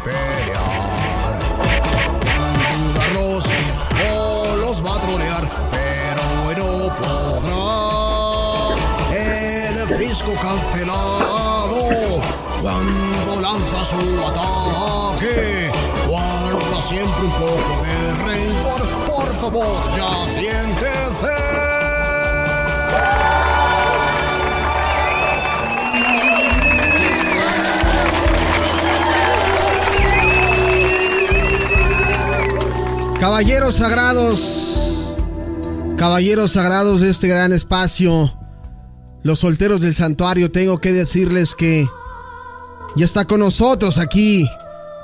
pelear. Sin duda Rossi los va a trolear, pero no podrá. El fisco cancelado cuando lanza su ataque. Guarda siempre un poco de rencor, por favor, ya siéntese. Caballeros sagrados, caballeros sagrados de este gran espacio, los solteros del santuario, tengo que decirles que ya está con nosotros aquí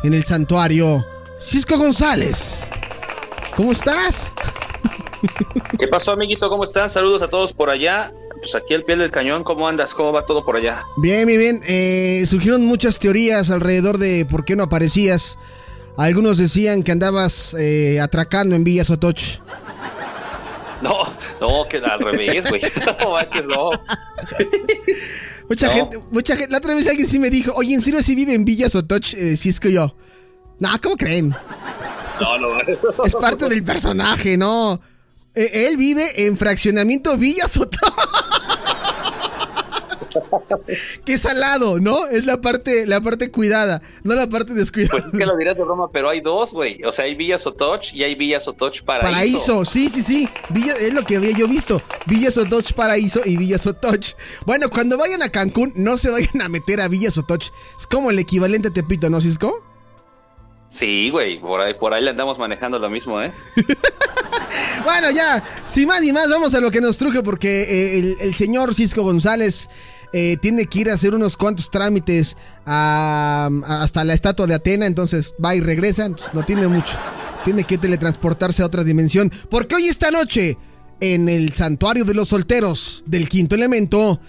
en el santuario Cisco González. ¿Cómo estás? ¿Qué pasó, amiguito? ¿Cómo están? Saludos a todos por allá. Pues aquí el pie del cañón, ¿cómo andas? ¿Cómo va todo por allá? Bien, bien, bien. Eh, surgieron muchas teorías alrededor de por qué no aparecías. Algunos decían que andabas eh, atracando en Villa Sotoch. No, no, que al revés, güey. No manches, no. Mucha gente, mucha gente. La otra vez alguien sí me dijo, oye, ¿en serio si vive en Villa Sotoch? Eh, si es que yo. No, ¿cómo creen? No, no. Es parte del personaje, ¿no? Eh, él vive en fraccionamiento Villa Sotoch. Qué salado, ¿no? Es la parte, la parte cuidada, no la parte descuidada. Pues es que lo dirás de broma, pero hay dos, güey. O sea, hay Villa Sotoch y hay Villa Sotoch Paraíso. Paraíso, sí, sí, sí. Villa, es lo que había yo visto. Villa Sotoch Paraíso y Villa Sotoch. Bueno, cuando vayan a Cancún, no se vayan a meter a Villa Sotoch. Es como el equivalente a Tepito, ¿no, Cisco? Sí, güey, por ahí, por ahí le andamos manejando lo mismo, ¿eh? bueno, ya, sin más ni más, vamos a lo que nos truje porque eh, el, el señor Cisco González eh, tiene que ir a hacer unos cuantos trámites a, a- hasta la estatua de Atena, entonces va y regresa, entonces no tiene mucho. Tiene que teletransportarse a otra dimensión. Porque hoy esta noche, en el santuario de los solteros del quinto elemento,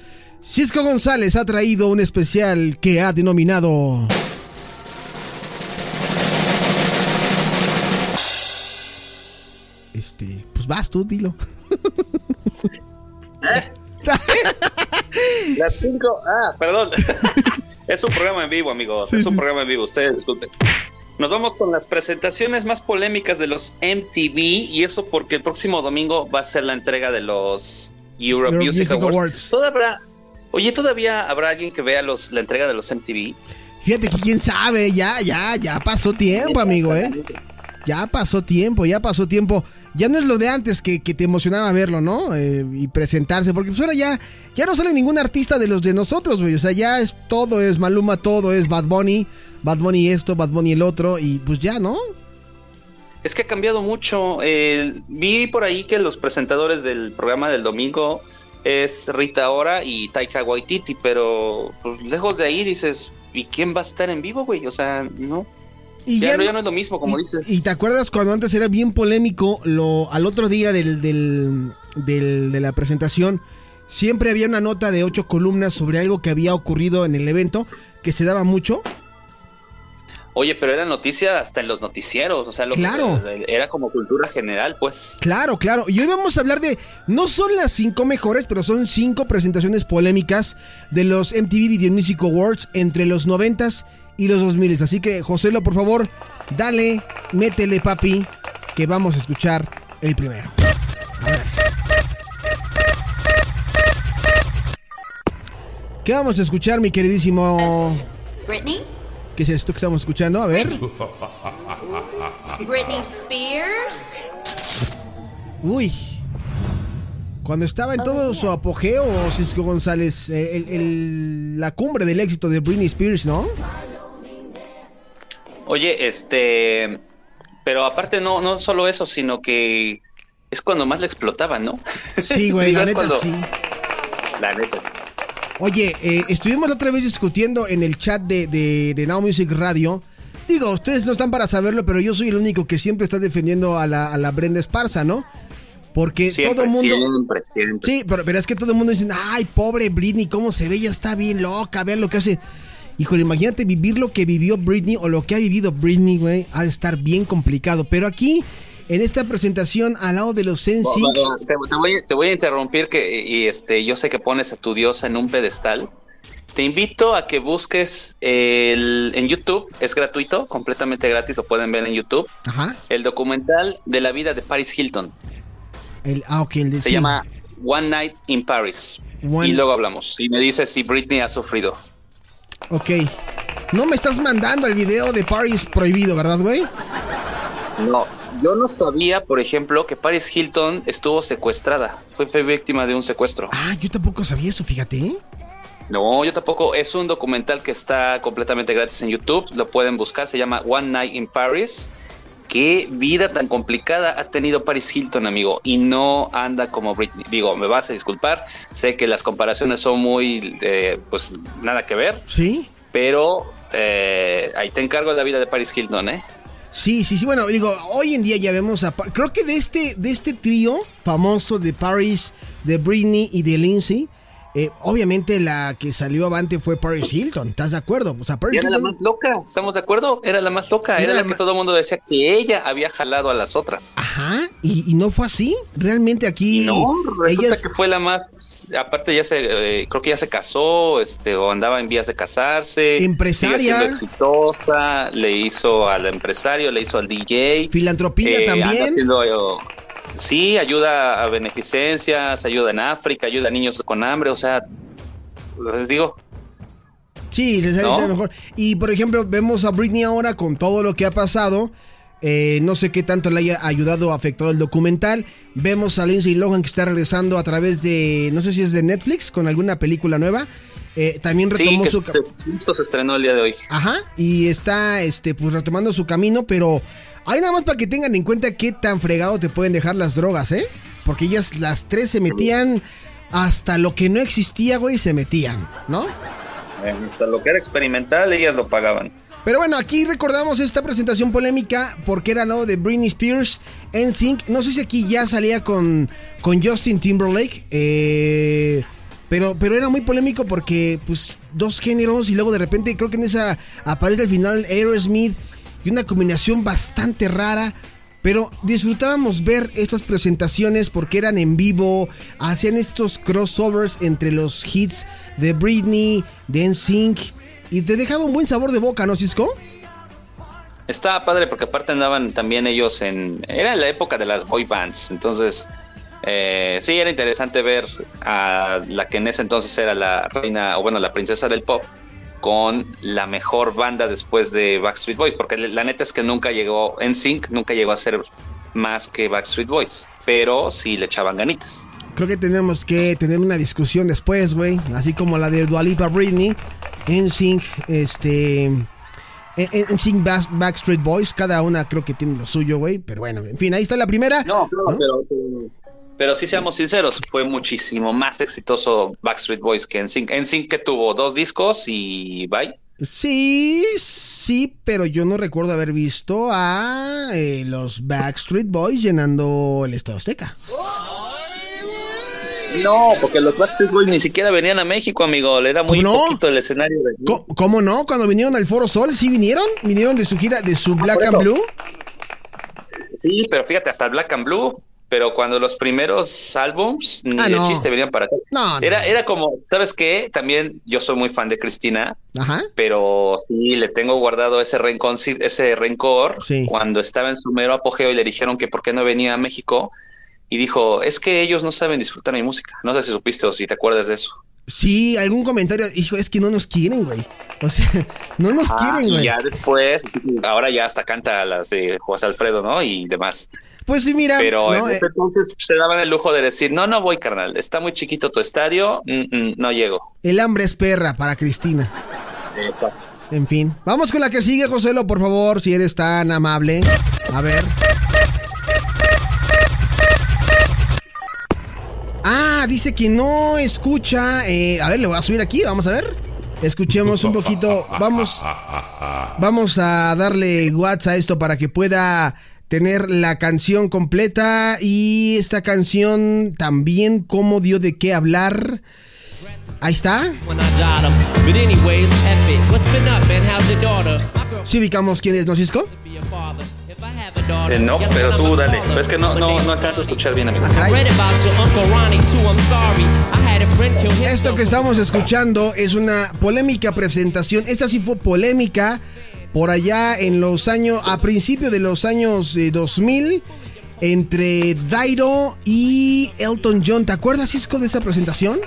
Cisco González ha traído un especial que ha denominado... Este, pues vas tú, dilo. Las cinco. Ah, perdón. es un programa en vivo, amigos. Sí, es un sí. programa en vivo. Ustedes disculpen. Nos vamos con las presentaciones más polémicas de los MTV y eso porque el próximo domingo va a ser la entrega de los Euro, Euro Music, Music Awards. Awards. ¿Todavía habrá- oye, ¿todavía habrá alguien que vea los, la entrega de los MTV? Fíjate que quién sabe, ya, ya, ya pasó tiempo, amigo, ¿eh? Ya pasó tiempo, ya pasó tiempo. Ya no es lo de antes que, que te emocionaba verlo, ¿no? Eh, y presentarse, porque pues ahora ya, ya no sale ningún artista de los de nosotros, güey. O sea, ya es todo, es Maluma, todo es Bad Bunny, Bad Bunny esto, Bad Bunny el otro, y pues ya, ¿no? Es que ha cambiado mucho. Eh, vi por ahí que los presentadores del programa del domingo es Rita Ora y Taika Waititi, pero pues, lejos de ahí dices, ¿y quién va a estar en vivo, güey? O sea, no. Y ya, ya no, no- ya no es lo mismo, como y, dices. y te acuerdas cuando antes era bien polémico, lo, al otro día del, del- del- de la presentación, siempre había una nota de ocho columnas sobre algo que había ocurrido en el evento, que se daba mucho. Oye, pero era noticia hasta en los noticieros, o sea, lo que- Claro. era como cultura general, pues. Claro, claro. Y hoy vamos a hablar de, no son las cinco mejores, pero son cinco presentaciones polémicas de los MTV Video Music Awards entre los noventas y los 2000. Así que, Joselo, por favor, dale, métele, papi, que vamos a escuchar el primero. A ver. ¿Qué vamos a escuchar, mi queridísimo? Britney? ¿Qué es esto que estamos escuchando? A ver. Britney Spears? Uy. Cuando estaba en todo su apogeo, Cisco González, eh, el- el- la cumbre del éxito de Britney Spears, ¿no? Oye, este. Pero aparte, no, no solo eso, sino que es cuando más le explotaban, ¿no? Sí, güey, la neta cuando- sí. La neta. Oye, eh, estuvimos la otra vez discutiendo en el chat de, de, de Now Music Radio. Digo, ustedes no están para saberlo, pero yo soy el único que siempre está defendiendo a la, a la Brenda Esparza, ¿no? Porque Siempre, todo el mundo... siempre, siempre. Sí, pero, pero es que todo el mundo dice, ay, pobre Britney, cómo se ve, ya está bien loca, vean lo que hace. Híjole, imagínate vivir lo que vivió Britney o lo que ha vivido Britney, güey, ha de estar bien complicado. Pero aquí, en esta presentación, al lado de los va, Te, te voy, te voy a interrumpir que y este yo sé que pones a tu diosa en un pedestal, te invito a que busques el, en YouTube, es gratuito, completamente gratis, lo pueden ver en YouTube, Ajá. el documental de la vida de Paris Hilton. El, ah, ok, el de Se sí. llama One Night in Paris. One- Y luego hablamos. Y me dices si Britney ha sufrido. Ok. No me estás mandando el video de Paris prohibido, ¿verdad, güey? No, yo no sabía, por ejemplo, que Paris Hilton estuvo secuestrada. Fue, fue víctima de un secuestro. Ah, yo tampoco sabía eso, fíjate. No, yo tampoco. Es un documental que está completamente gratis en YouTube. Lo pueden buscar. Se llama One Night in Paris. Qué vida tan complicada ha tenido Paris Hilton, amigo. Y no anda como Britney. Digo, me vas a disculpar. Sé que las comparaciones son muy, eh, pues, nada que ver. Sí. Pero eh, ahí te encargo la vida de Paris Hilton, ¿eh? Sí, sí, sí. Bueno, digo, hoy en día ya vemos a. Creo que de este, de este trío famoso de Paris, de Britney y de Lindsay, eh, obviamente la que salió avante fue Paris Hilton. ¿Estás de acuerdo? O sea, Y Paris era la más loca, ¿estamos de acuerdo? Era la más loca, Era era, la que ma- todo el mundo decía que ella había jalado a las otras. Ajá, y, y no fue así. Realmente aquí. No, resulta ellas- que fue la más, aparte ya se, eh, creo que ya se casó, este, o andaba en vías de casarse. Empresaria. Exitosa, le hizo al empresario, le hizo al DJ. Filantropía eh, anda también. haciendo, eh, sí, ayuda a beneficencias, ayuda en África, ayuda a niños con hambre, o sea, les digo, Sí, les ¿No? mejor. Y por ejemplo, vemos a Britney ahora con todo lo que ha pasado. Eh, no sé qué tanto le haya ayudado o afectado el documental. Vemos a Lindsay Lohan que está regresando a través de, no sé si es de Netflix, con alguna película nueva. Eh, también sí, retomó que su... se, justo se estrenó el día de hoy. Ajá, y está este, pues retomando su camino, pero hay nada más para que tengan en cuenta qué tan fregado te pueden dejar las drogas, ¿eh? Porque ellas las tres se metían hasta lo que no existía, güey, se metían, ¿no? Eh, Hasta lo que era experimental, ellas lo pagaban. Pero bueno, aquí recordamos esta presentación polémica porque era lo de Britney Spears en Sync. No sé si aquí ya salía con, con Justin Timberlake. eh, pero, pero era muy polémico porque, pues, dos géneros y luego de repente creo que en esa aparece al final Aerosmith y una combinación bastante rara. Pero disfrutábamos ver estas presentaciones porque eran en vivo, hacían estos crossovers entre los hits de Britney, de NSYNC y te dejaba un buen sabor de boca, ¿no, Cisco? Estaba padre porque aparte andaban también ellos en... Era en la época de las boy bands, entonces eh, sí, era interesante ver a la que en ese entonces era la reina, o bueno, la princesa del pop, con la mejor banda después de Backstreet Boys, porque la neta es que nunca llegó, en Sync nunca llegó a ser más que Backstreet Boys, pero sí le echaban ganitas. Creo que tenemos que tener una discusión después, güey. Así como la de Dualipa Britney, NSYNC, este. NSYNC Back- Backstreet Boys, cada una creo que tiene lo suyo, güey. Pero bueno, en fin, ahí está la primera. No, claro, pero, pero sí seamos sinceros, fue muchísimo más exitoso Backstreet Boys que NSYNC. NSYNC que tuvo dos discos y bye. Sí, sí, pero yo no recuerdo haber visto a eh, los Backstreet Boys llenando el Estado Azteca. No, porque los Backstreet Boys ni siquiera venían a México, amigo. Era muy ¿Cómo no? poquito el escenario. De... ¿Cómo no? Cuando vinieron al Foro Sol, ¿sí vinieron? ¿Vinieron de su gira, de su Black por and. Blue? Sí, pero fíjate, hasta el Black and Blue. Pero cuando los primeros álbums, ni Ah, de no. chiste venían para acá. No, no. Era, era como, ¿sabes qué? También yo soy muy fan de Cristina, Ajá. pero sí le tengo guardado ese rencor, ese rencor Sí. cuando estaba en su mero apogeo y le dijeron que por qué no venía a México. Y dijo, es que ellos no saben disfrutar mi música. No sé si supiste o si te acuerdas de eso. Sí, algún comentario. Hijo, es que no nos quieren, güey. O sea, no nos Ah, quieren, y güey. ya después, ahora ya hasta canta las de José Alfredo, ¿no? Y demás. Pues sí, mira. Pero no, en eh, ese entonces se daban el lujo de decir, no, no voy, carnal, está muy chiquito tu estadio, mm, mm, no llego. el hambre es perra para Cristina. Exacto. En fin. Vamos con la que sigue, Joselo, por favor, si eres tan amable. A ver. Ah, dice que no escucha. eh, a ver, le voy a subir aquí, vamos a ver. Escuchemos un poquito. Vamos. Vamos a darle watts a esto para que pueda tener la canción completa. Y esta canción también, cómo dio de qué hablar. Ahí está. when I got 'em. Si ubicamos quién es, ¿no, Cisco? Eh, no, pero tú dale. Pero es que no, no, no alcanzo a escuchar bien, amigo. Ah. Esto que estamos escuchando es una polémica presentación. Esta sí fue polémica por allá en los años, a principios de los años eh, 2000, entre Dairo y Elton John. ¿Te acuerdas, Cisco, de esa presentación?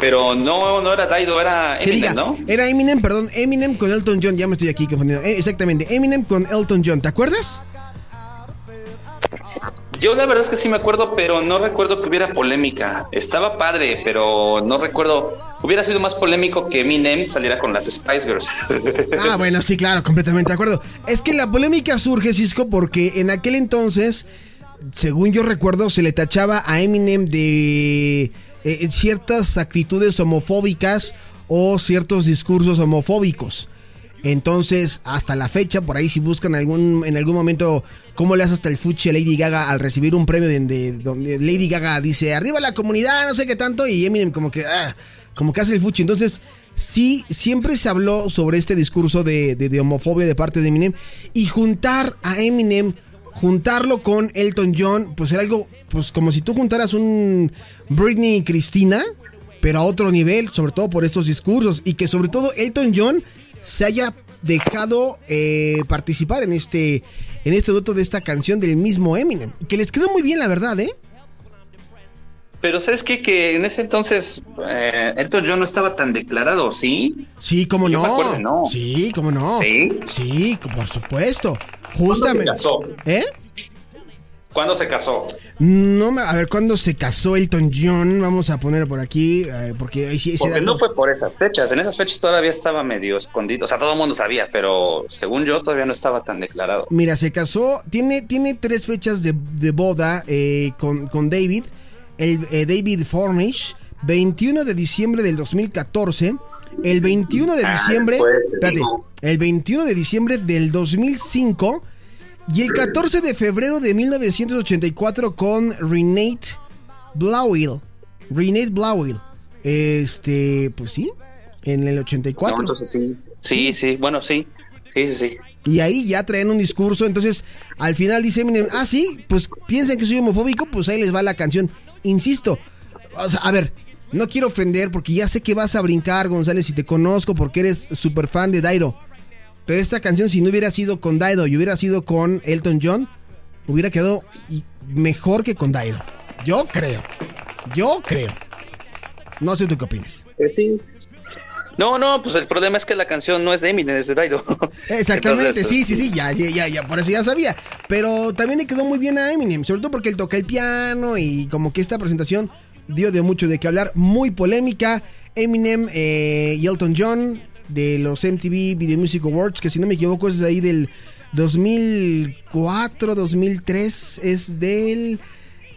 Pero no, no era Daido, era diga, Eminem, ¿no? era Eminem, perdón, Eminem con Elton John. Ya me estoy aquí confundiendo. Eh, exactamente, Eminem con Elton John. ¿Te acuerdas? Yo la verdad es que sí me acuerdo, pero no recuerdo que hubiera polémica. Estaba padre, pero no recuerdo. Hubiera sido más polémico que Eminem saliera con las Spice Girls. Ah, bueno, sí, claro, completamente de acuerdo. Es que la polémica surge, Cisco, porque en aquel entonces, según yo recuerdo, se le tachaba a Eminem de eh, ciertas actitudes homofóbicas o ciertos discursos homofóbicos. Entonces, hasta la fecha, por ahí si buscan algún, en algún momento cómo le hace hasta el fuchi a Lady Gaga al recibir un premio de, de- donde Lady Gaga dice, arriba la comunidad, no sé qué tanto, y Eminem como que, ah, como que hace el fuchi. Entonces, sí, siempre se habló sobre este discurso de, de- de homofobia de parte de Eminem, y juntar a Eminem, juntarlo con Elton John, pues era algo, pues como si tú juntaras un Britney y Cristina, pero a otro nivel, sobre todo por estos discursos, y que sobre todo Elton John se haya dejado eh, participar en este en este dueto de esta canción del mismo Eminem, que les quedó muy bien la verdad, ¿eh? pero ¿sabes qué? Que en ese entonces eh, Elton John no estaba tan declarado, ¿sí? Sí, cómo no. acuerdo, no. Sí, cómo no. ¿Sí? Sí, por supuesto. ¿Cuándo se Justamente. casó? ¿Eh? ¿Cuándo se casó? No a ver, ¿cuándo se casó Elton John? Vamos a poner por aquí, eh, porque ahí sí ese Porque dato- no fue por esas fechas. En esas fechas todavía estaba medio escondido. O sea, todo el mundo sabía, pero según yo todavía no estaba tan declarado. Mira, se casó, tiene, tiene tres fechas de, de boda eh, con, con David, el eh, David Fornish, 21 de diciembre del 2014, el 21 de Ah, diciembre, pues, te espérate, el 21 de diciembre del 2005 y el 14 de febrero de 1984 con Renate Blauil. Renate Blauil. Este, pues sí, en el 84. No, entonces sí. Sí, sí, bueno, sí. Sí, sí, sí. Y ahí ya traen un discurso. Entonces, al final dice Eminem, ah, sí, pues piensan que soy homofóbico, pues ahí les va la canción. Insisto, o sea, a ver, no quiero ofender porque ya sé que vas a brincar, González, y te conozco porque eres súper fan de Dairo. Pero esta canción, si no hubiera sido con Dairo y hubiera sido con Elton John, hubiera quedado mejor que con Dairo. Yo creo. Yo creo. No sé tú qué opinas. sí. No, no, pues el problema es que la canción no es de Eminem, es de Daido. Exactamente, Entonces, sí, sí, sí, ya, ya, ya, ya, por eso ya sabía. Pero también le quedó muy bien a Eminem, sobre todo porque él toca el piano y como que esta presentación dio de mucho de qué hablar, muy polémica. Eminem eh, y Elton John de los MTV Video Music Awards, que si no me equivoco es de ahí del 2004, 2003, es del...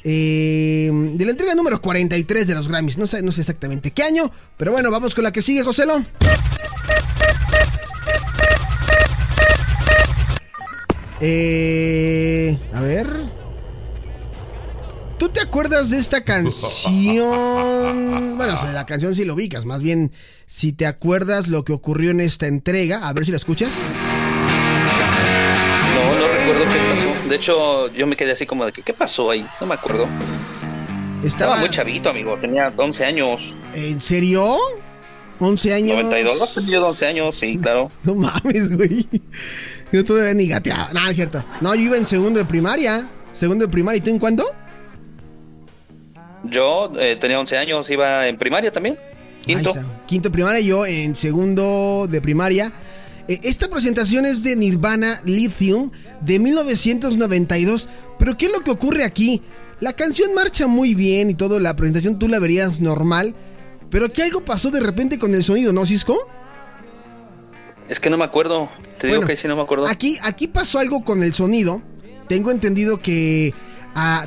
eh, de la entrega número 43 de los Grammys, no sé, no sé exactamente qué año, pero bueno, vamos con la que sigue, Joselo. Eh, a ver. ¿Tú te acuerdas de esta canción? Bueno, o sea, la canción sí lo ubicas, más bien si te acuerdas lo que ocurrió en esta entrega, a ver si la escuchas. No, no recuerdo qué pasó. De hecho, yo me quedé así como de que, ¿qué pasó ahí? No me acuerdo. Estaba Estaba muy chavito, amigo. Tenía 11 años. ¿En serio? 11 años. 92, no tenía 11 años, sí, claro. No mames, güey. Yo todavía ni gateaba. No, es cierto. No, yo iba en segundo de primaria. Segundo de primaria. ¿Y tú en cuándo? Yo eh, tenía 11 años, iba en primaria también. Quinto. Quinto primaria, yo en segundo de primaria. Eh, esta presentación es de Nirvana Lithium de 1992. Pero ¿qué es lo que ocurre aquí? La canción marcha muy bien y todo, la presentación tú la verías normal. Pero que algo pasó de repente con el sonido, ¿no, Cisco? Es que no me acuerdo. Te digo que sí, no me acuerdo. Aquí, aquí pasó algo con el sonido. Tengo entendido que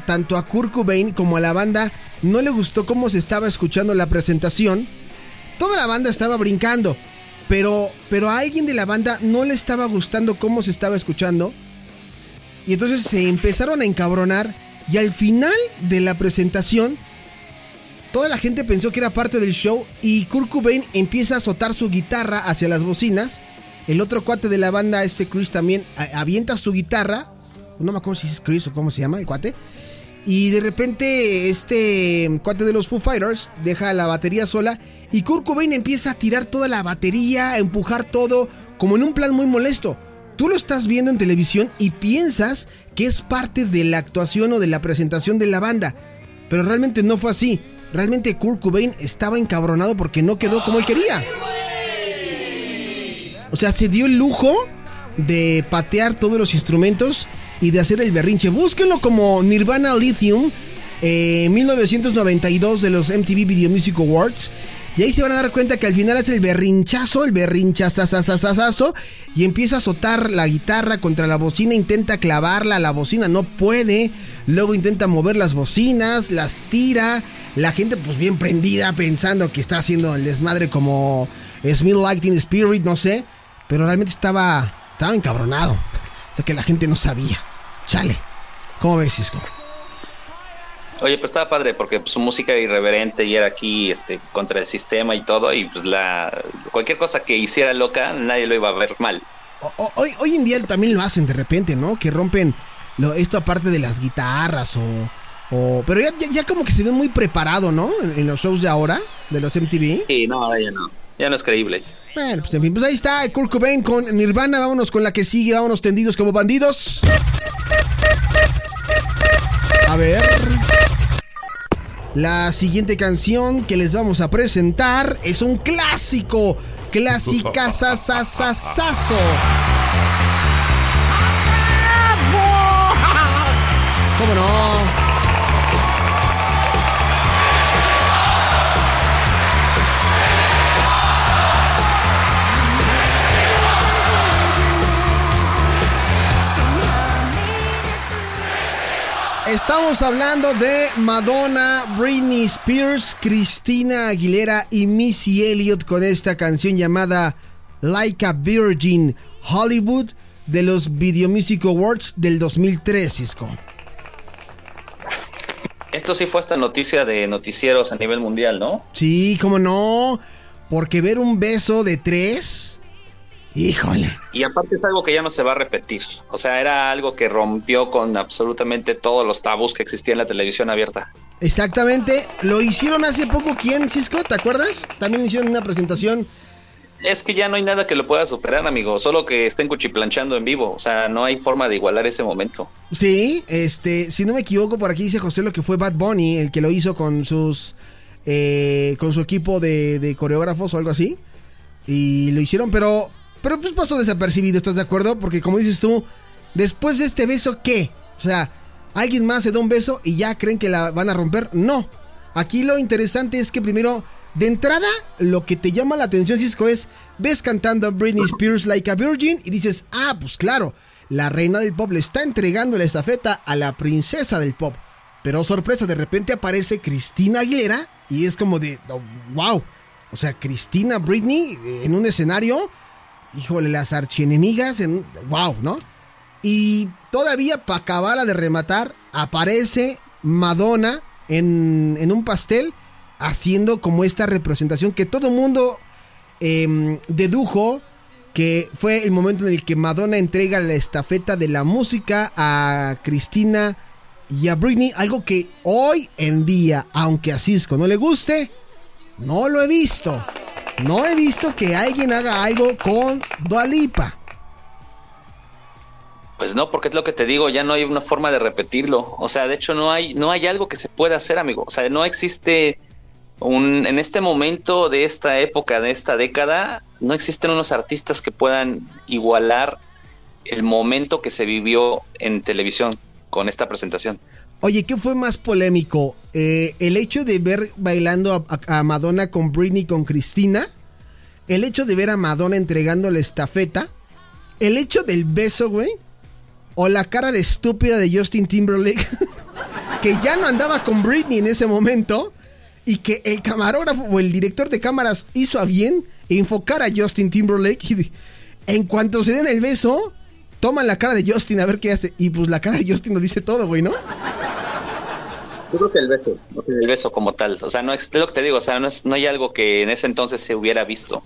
tanto a Kurt Cobain como a la banda no le gustó cómo se estaba escuchando la presentación. Toda la banda estaba brincando, pero, pero a alguien de la banda no le estaba gustando cómo se estaba escuchando. Y entonces se empezaron a encabronar y al final de la presentación toda la gente pensó que era parte del show y Kurt Cobain empieza a azotar su guitarra hacia las bocinas El otro cuate de la banda, este Chris, también avienta su guitarra. No me acuerdo si es Chris o cómo se llama el cuate. Y de repente este cuate de los Foo Fighters deja la batería sola y Kurt Cobain empieza a tirar toda la batería, a empujar todo, como en un plan muy molesto. Tú lo estás viendo en televisión y piensas que es parte de la actuación o de la presentación de la banda. Pero realmente no fue así. Realmente Kurt Cobain estaba encabronado porque no quedó como él quería. O sea, se dio el lujo de patear todos los instrumentos y de hacer el berrinche. Búsquenlo como Nirvana Lithium, eh, 1992 de los MTV Video Music Awards. Y ahí se van a dar cuenta que al final hace el berrinchazo, el berrinchazazazazazo, y empieza a azotar la guitarra contra la bocina, intenta clavarla a la bocina, no puede. Luego intenta mover las bocinas, las tira. La gente, pues bien prendida, pensando que está haciendo el desmadre como Smith Lightning Spirit, no sé. Pero realmente estaba, estaba encabronado. O sea que la gente no sabía. Chale. ¿Cómo ves, Cisco? Oye, pues estaba padre porque pues, su música era irreverente y era aquí este, contra el sistema y todo. Y pues la cualquier cosa que hiciera loca, nadie lo iba a ver mal. O- hoy, hoy en día también lo hacen de repente, ¿no? Que rompen lo, esto aparte de las guitarras o... o- pero ya, ya, ya como que se ve muy preparado, ¿no? En, en los shows de ahora, de los MTV. Sí, no, ahora ya no. Ya no es creíble. Bueno, pues en fin, pues ahí está Kurt Cobain con Nirvana. Vámonos con la que sigue, vámonos tendidos como bandidos. A ver. La siguiente canción que les vamos a presentar es un clásico. Clásica sasasasazo. ¿Cómo no? Estamos hablando de Madonna, Britney Spears, Christina Aguilera y Missy Elliott con esta canción llamada Like a Virgin Hollywood de los Video Music Awards del 2003, Cisco. Esto sí fue esta noticia de noticieros a nivel mundial, ¿no? Sí, cómo no, porque ver un beso de tres, híjole. Y aparte es algo que ya no se va a repetir. O sea, era algo que rompió con absolutamente todos los tabús que existían en la televisión abierta. Exactamente, lo hicieron hace poco, ¿quién, Cisco? ¿Te acuerdas? También hicieron una presentación Es que ya no hay nada que lo pueda superar, amigo. Solo que estén cuchiplanchando en vivo. O sea, no hay forma de igualar ese momento. Sí, este, si no me equivoco, por aquí dice José lo que fue Bad Bunny, el que lo hizo con sus, eh, con su equipo de, de coreógrafos o algo así. Y lo hicieron, pero, pero pues pasó desapercibido, ¿estás de acuerdo? Porque como dices tú, después de este beso, ¿qué? O sea, alguien más se da un beso y ya creen que la van a romper. No. Aquí lo interesante es que primero, de entrada, lo que te llama la atención, Cisco, es, ves cantando Britney Spears Like a Virgin y dices, ah, pues claro, la reina del pop le está entregando la estafeta a la princesa del pop. Pero sorpresa, de repente aparece Cristina Aguilera y es como de, oh, wow. O sea, Cristina Britney eh, en un escenario, híjole, las archienemigas, en, wow, ¿no? Y todavía para acabarla de rematar, aparece Madonna en, en un pastel haciendo como esta representación que todo mundo em, dedujo que fue el momento en el que Madonna entrega la estafeta de la música a Cristina y a Britney, algo que hoy en día, aunque a Cisco no le guste, no lo he visto. No he visto que alguien haga algo con Dua Lipa. Pues no, porque es lo que te digo, ya no hay una forma de repetirlo. O sea, de hecho no hay, no hay algo que se pueda hacer, amigo. O sea, no existe un, en este momento de esta época, de esta década, no existen unos artistas que puedan igualar el momento que se vivió en televisión con esta presentación. Oye, ¿qué fue más polémico? Eh, ¿El hecho de ver bailando a, Madonna con Britney con Cristina? ¿El hecho de ver a Madonna entregando la estafeta? ¿El hecho del beso, güey? ¿O la cara de estúpida de Justin Timberlake? que ya no andaba con Britney en ese momento. Y que el camarógrafo o el director de cámaras hizo a bien enfocar a Justin Timberlake. Y en cuanto se den el beso, toman la cara de Justin a ver qué hace. Y pues la cara de Justin nos dice todo, güey, ¿no? Yo creo que el beso, el beso como tal, o sea, no es, es lo que te digo, o sea, no, es, no hay algo que en ese entonces se hubiera visto.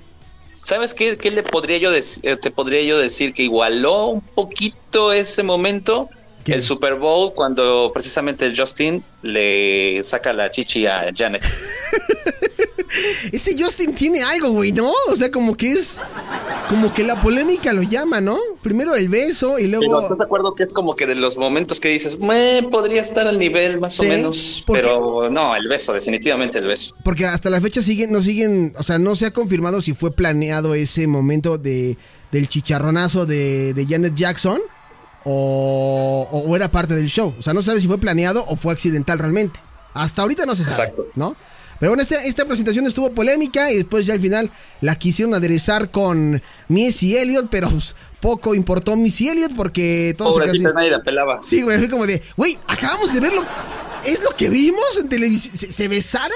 ¿Sabes qué, qué le podría yo dec- eh, te podría yo decir que igualó un poquito ese momento? ¿Qué? El Super Bowl cuando precisamente Justin le saca la chichi a Janet. Ese Justin tiene algo, güey, ¿no? O sea, como que es. Como que la polémica lo llama, ¿no? Primero el beso y Pero luego. ¿estás de acuerdo que es como que de los momentos que dices, "Meh, podría estar al nivel más Sí, o menos? Pero no, el beso, definitivamente el beso. Porque hasta la fecha siguen, no siguen, o sea, no se ha confirmado si fue planeado ese momento de, del chicharronazo de, de Janet Jackson o, o era parte del show. O sea, no sabe si fue planeado o fue accidental realmente. Hasta ahorita no se sabe, Exacto. ¿no? Pero bueno, esta, esta presentación estuvo polémica y después ya al final la quisieron aderezar con Missy Elliott, pero pues, poco importó Missy Elliott porque todos se así- nadie la pelaba. Sí, güey, fue como de, güey, acabamos de verlo. ¿Es lo que vimos en televisión? ¿Se, se besaron?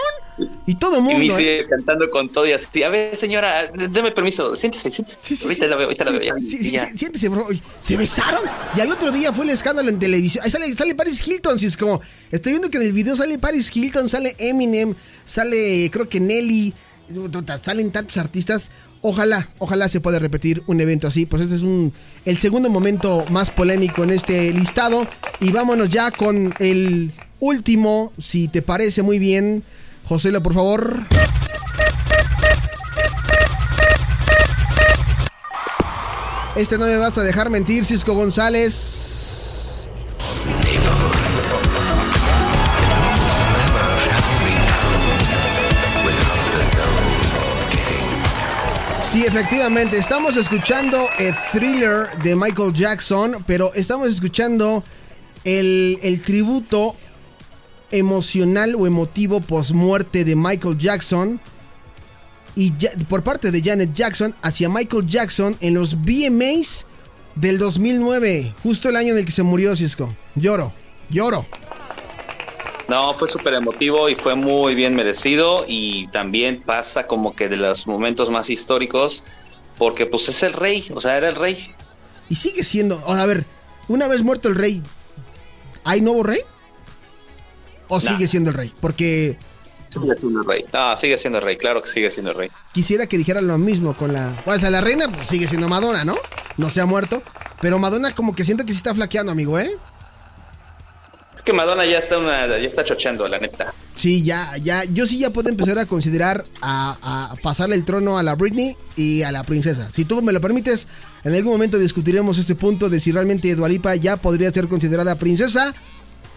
Y todo el Y mundo. me ¿eh? sigue cantando con todo y así. A ver, señora, deme permiso. Siéntese, siéntese. Sí, sí, ahorita sí. la veo, ahorita la veo. siéntese, favor. ¿Se besaron? Y al otro día fue el escándalo en televisión. Ahí sale, sale Paris Hilton. Si es como, estoy viendo que en el video sale Paris Hilton, sale Eminem, sale, creo que Nelly, salen tantos artistas. Ojalá, ojalá se pueda repetir un evento así. Pues este es un, el segundo momento más polémico en este listado. Y vámonos ya con el último, si te parece muy bien. Joselo, por favor. Este no me vas a dejar mentir, Cisco González. Sí, efectivamente, estamos escuchando el thriller de Michael Jackson, pero estamos escuchando el, el tributo emocional o emotivo post-muerte de Michael Jackson y por parte de Janet Jackson hacia Michael Jackson en los VMAs del 2009, justo el año en el que se murió Cisco. Lloro, lloro. No, fue súper emotivo y fue muy bien merecido y también pasa como que de los momentos más históricos porque pues es el rey, o sea, era el rey. Y sigue siendo, ahora a ver, una vez muerto el rey, ¿hay nuevo rey? ¿O Nah. sigue siendo el rey? Porque Sigue siendo el rey. No, sigue siendo el rey, claro que sigue siendo el rey. quisiera que dijera lo mismo con la... O sea, la reina pues, sigue siendo Madonna, ¿no? No se ha muerto. Pero Madonna como que siento que sí está flaqueando, amigo, ¿eh? Es que Madonna ya está una, ya está chocheando, la neta. Sí, ya, ya, yo sí ya puedo empezar a considerar a, a pasarle el trono a la Britney y a la princesa. Si tú me lo permites, en algún momento discutiremos este punto de si realmente Dualipa ya podría ser considerada princesa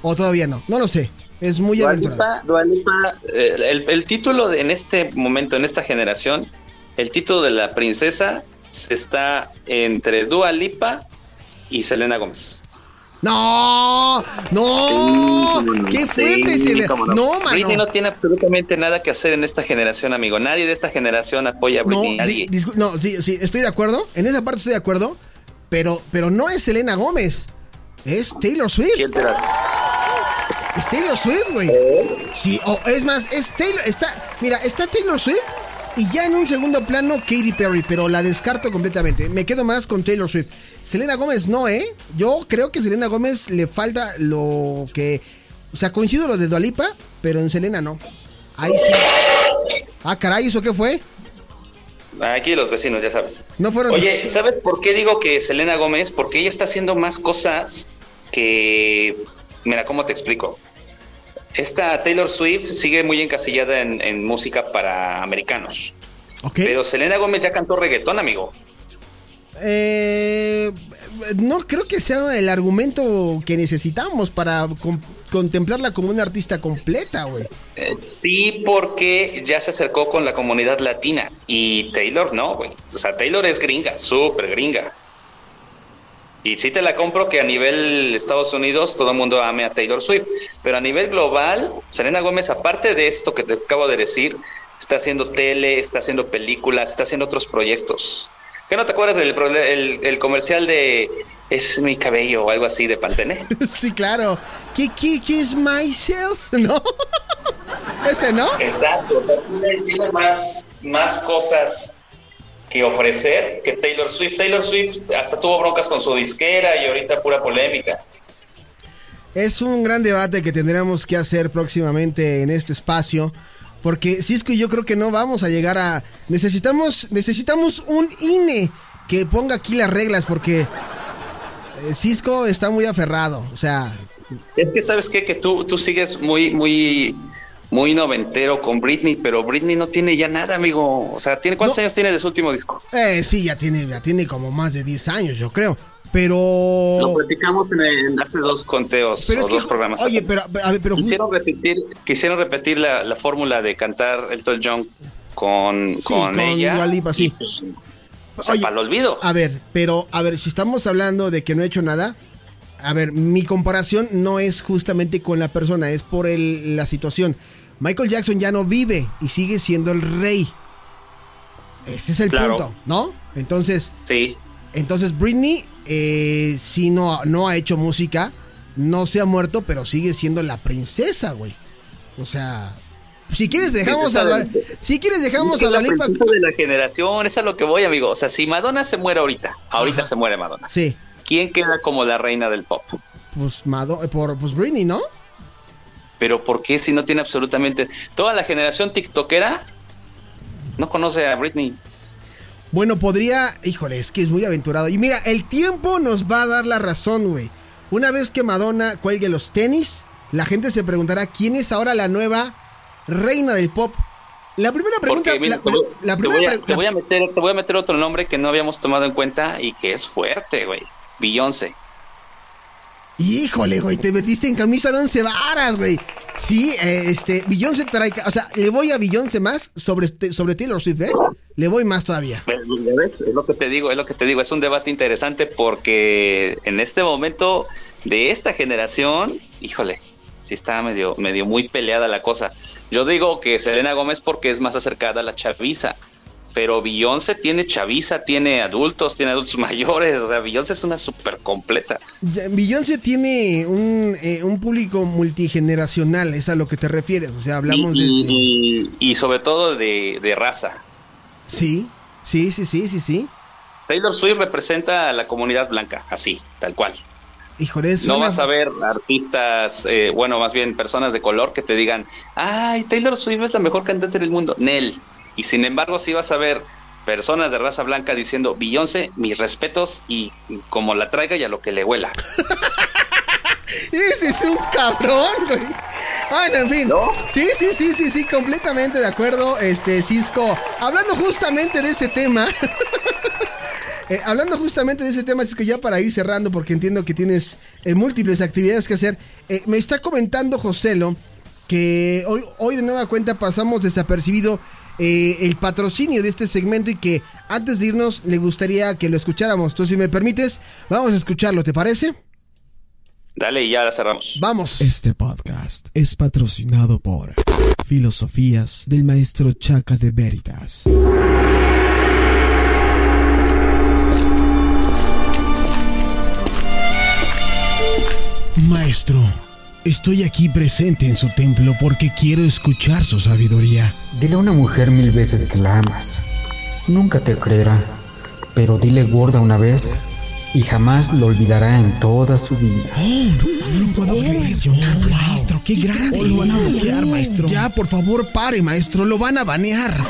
o todavía no. No lo sé. Es muy Dua aventurado. Lipa- Dua Lipa, eh, el, el título de- en este momento, en esta generación, el título de la princesa está entre Dua Lipa y Selena Gómez. No, no, qué fuerte Sí, se ve. cómo No, Britney mano. no tiene absolutamente nada que hacer en esta generación, amigo. Nadie de esta generación apoya a No, Britney. di- nadie. discu- no, sí, sí, estoy de acuerdo. En esa parte estoy de acuerdo. Pero, pero no es Selena Gómez. Es Taylor Swift. ¿Quién te la- Es Taylor Swift, güey. Sí, o es más, es Taylor, está, mira, está Taylor Swift y ya en un segundo plano Katy Perry, pero la descarto completamente. Me quedo más con Taylor Swift. Selena Gómez no, ¿eh? Yo creo que Selena Gómez le falta lo que, o sea, coincido lo de Dualipa, pero en Selena no. Ahí sí. Ah, caray, ¿eso qué fue? Aquí los vecinos, ya sabes. No fueron. Oye, ¿sabes por qué digo que Selena Gómez? Porque ella está haciendo más cosas que... Mira, ¿cómo te explico? Esta Taylor Swift sigue muy encasillada en, en música para americanos. Ok. Pero Selena Gómez ya cantó reggaetón, amigo. Eh, no creo que sea el argumento que necesitamos para con- contemplarla como una artista completa, güey. Eh, sí, porque ya se acercó con la comunidad latina. Y Taylor no, güey. O sea, Taylor es gringa, súper gringa. Y sí te la compro que a nivel Estados Unidos todo el mundo ame a Taylor Swift. Pero a nivel global, Selena Gómez, aparte de esto que te acabo de decir, está haciendo tele, está haciendo películas, está haciendo otros proyectos. ¿Qué no te acuerdas del el, el comercial de Es mi cabello o algo así de Pantene? Sí, claro. ¿Qué, qué, qué es myself? ¿No? Ese, ¿no? Exacto, tiene más, más cosas que ofrecer que Taylor Swift. Taylor Swift hasta tuvo broncas con su disquera y ahorita pura polémica. Es un gran debate que tendremos que hacer próximamente en este espacio. Porque Cisco y yo creo que no vamos a llegar a. Necesitamos, necesitamos un INE que ponga aquí las reglas, porque eh, Cisco está muy aferrado. O sea, Es que sabes qué? que tú, tú sigues muy, muy, muy noventero con Britney, pero Britney no tiene ya nada, amigo. O sea, ¿tiene cuántos No. años tiene de su último disco? eh, sí, ya tiene, ya tiene como más de 10 años, yo creo. Lo Pero. platicamos en, en hace dos conteos Pero o es que. dos programas. Oye, pero, a ver, pero. justo- Quisieron repetir, quisieron repetir la, la fórmula de cantar Elton John con, Sí, con, con ella. Sí. y, o sea, Oye, para el olvido. A ver, pero, a ver, si estamos hablando de que no he hecho nada, a ver, mi comparación no es justamente con la persona, es por el- la situación. Michael Jackson ya no vive y sigue siendo el rey. Ese es el Claro. punto, ¿no? Entonces, Sí. entonces Britney eh, sí no, no ha hecho música, no se ha muerto, pero sigue siendo la princesa, güey. O sea, si quieres dejamos a Dua- si quieres dejamos Es a Dua Lipa- de la generación, es a lo que voy, amigo. O sea, si Madonna se muere ahorita, ahorita se muere Madonna. Sí, ¿Quién queda como la reina del pop? pues Mado- por pues Britney, ¿no? Pero ¿por qué si no tiene absolutamente... Toda la generación tiktokera no conoce a Britney. Bueno, podría. Híjole, es que es muy aventurado. Y mira, el tiempo nos va a dar la razón, güey. Una vez que Madonna cuelgue los tenis, la gente se preguntará quién es ahora la nueva reina del pop. La primera pregunta. Porque, la, voy, la te primera voy a, pre- te voy a meter, te voy a meter otro nombre que no habíamos tomado en cuenta y que es fuerte, güey. Beyoncé. Híjole, güey, te metiste en camisa de once varas, güey. Sí, eh, este, Beyoncé trae. O sea, le voy a Beyoncé más sobre, sobre Taylor Swift, ¿eh? Le voy más todavía. ¿Ya ves? Es lo que te digo, es lo que te digo. Es un debate interesante porque en este momento de esta generación, híjole, sí está medio, medio muy peleada la cosa. Yo digo que Selena Gómez porque es más acercada a la chaviza. Pero Beyoncé tiene chaviza, tiene adultos, tiene adultos mayores. O sea, Beyoncé es una súper completa. Beyoncé tiene un, eh, un público multigeneracional, es a lo que te refieres. O sea, hablamos y, de. y- y sobre todo de, de raza. Sí, sí, sí, sí, sí, sí. Taylor Swift representa a la comunidad blanca, así, tal cual. Híjole, es No vas a ver artistas, eh, bueno, más bien personas de color que te digan, ay, Taylor Swift es la mejor cantante del mundo. Nel. Y sin embargo, sí vas a ver personas de raza blanca diciendo, Beyoncé, mis respetos y como la traiga y a lo que le huela. Ese es un cabrón, güey. Bueno, en fin. ¿No? Sí, sí, sí, sí, sí, completamente de acuerdo, este, Cisco. Hablando justamente de ese tema. eh, hablando justamente de ese tema, Cisco, ya para ir cerrando, porque entiendo que tienes eh, múltiples actividades que hacer. eh, me está comentando Joselo que hoy, hoy de nueva cuenta pasamos desapercibido eh, el patrocinio de este segmento y que antes de irnos le gustaría que lo escucháramos. Entonces, si me permites, vamos a escucharlo, ¿te parece? Dale y ya la cerramos. Vamos. Este podcast es patrocinado por Filosofías del maestro Chaca de Veritas. Maestro, estoy aquí presente en su templo porque quiero escuchar su sabiduría. Dile a una mujer mil veces que la amas. Nunca te creerá, pero dile gorda una vez y jamás lo olvidará en toda su vida. Oh, no, no lo puedo creer. Oh, maestro, qué grande. Oh, lo van a bloquear, maestro. Ya, por favor, pare, maestro. Lo van a banear.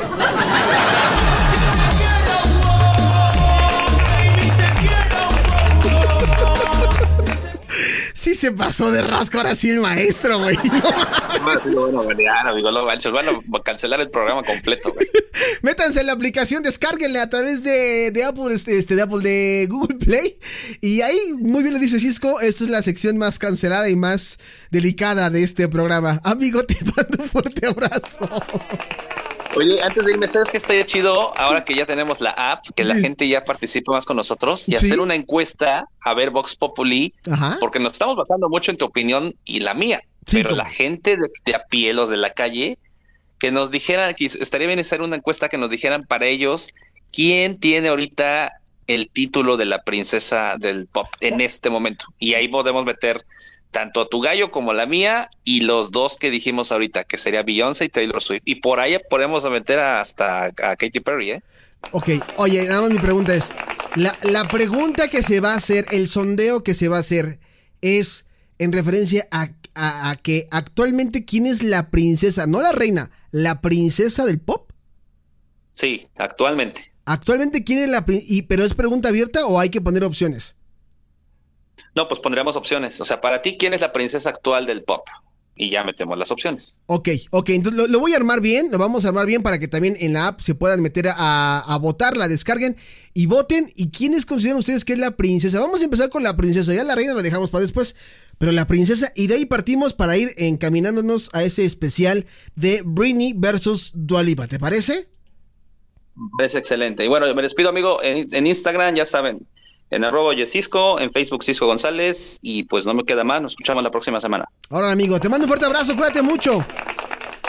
Se pasó de rasco ahora sí el maestro, güey. No a banear, amigo, van a cancelar el programa completo, güey. Métanse en la aplicación, descárguenla a través de, de Apple, este, este, de Apple, de Google Play. Y ahí, muy bien lo dice Cisco, esta es la sección más cancelada y más delicada de este programa. Amigo, te mando un fuerte abrazo. Oye, antes de irme, ¿sabes qué estaría chido? Ahora que ya tenemos la app, que la gente ya participe más con nosotros y Sí. hacer una enquista a ver Vox Populi, Ajá. porque nos estamos basando mucho en tu opinión y la mía. Sí, pero la gente de, de a pie, los de la calle, que nos dijeran, que estaría bien hacer una encuesta que nos dijeran para ellos quién tiene ahorita el título de la princesa del pop en este momento. Y ahí podemos meter tanto a tu gallo como la mía y los dos que dijimos ahorita, que sería Beyoncé y Taylor Swift. Y por ahí podemos meter hasta a Katy Perry, ¿eh? Ok, oye, nada más mi pregunta es, la, la pregunta que se va a hacer, el sondeo que se va a hacer, es en referencia a, a- a que actualmente quién es la princesa, no la reina, la princesa del pop? Sí, actualmente. Actualmente, ¿quién es la princesa? ¿Pero es pregunta abierta o hay que poner opciones? No, pues pondríamos opciones. O sea, para ti, ¿quién es la princesa actual del pop? Y ya metemos las opciones. Ok, ok, entonces lo, lo voy a armar bien, lo vamos a armar bien para que también en la app se puedan meter a, a votar, la descarguen y voten. ¿Y quiénes consideran ustedes que es la princesa? Vamos a empezar con la princesa, ya la reina la dejamos para después, pero la princesa, y de ahí partimos para ir encaminándonos a ese especial de Britney versus Dualipa, ¿te parece? Es excelente. Y bueno, me despido, amigo, en, en Instagram, ya saben, en arroba Cisco, en Facebook Cisco González, y pues no me queda más, nos escuchamos la próxima semana. Ahora, amigo, te mando un fuerte abrazo, cuídate mucho.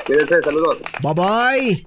Cuídense, saludos. Bye bye.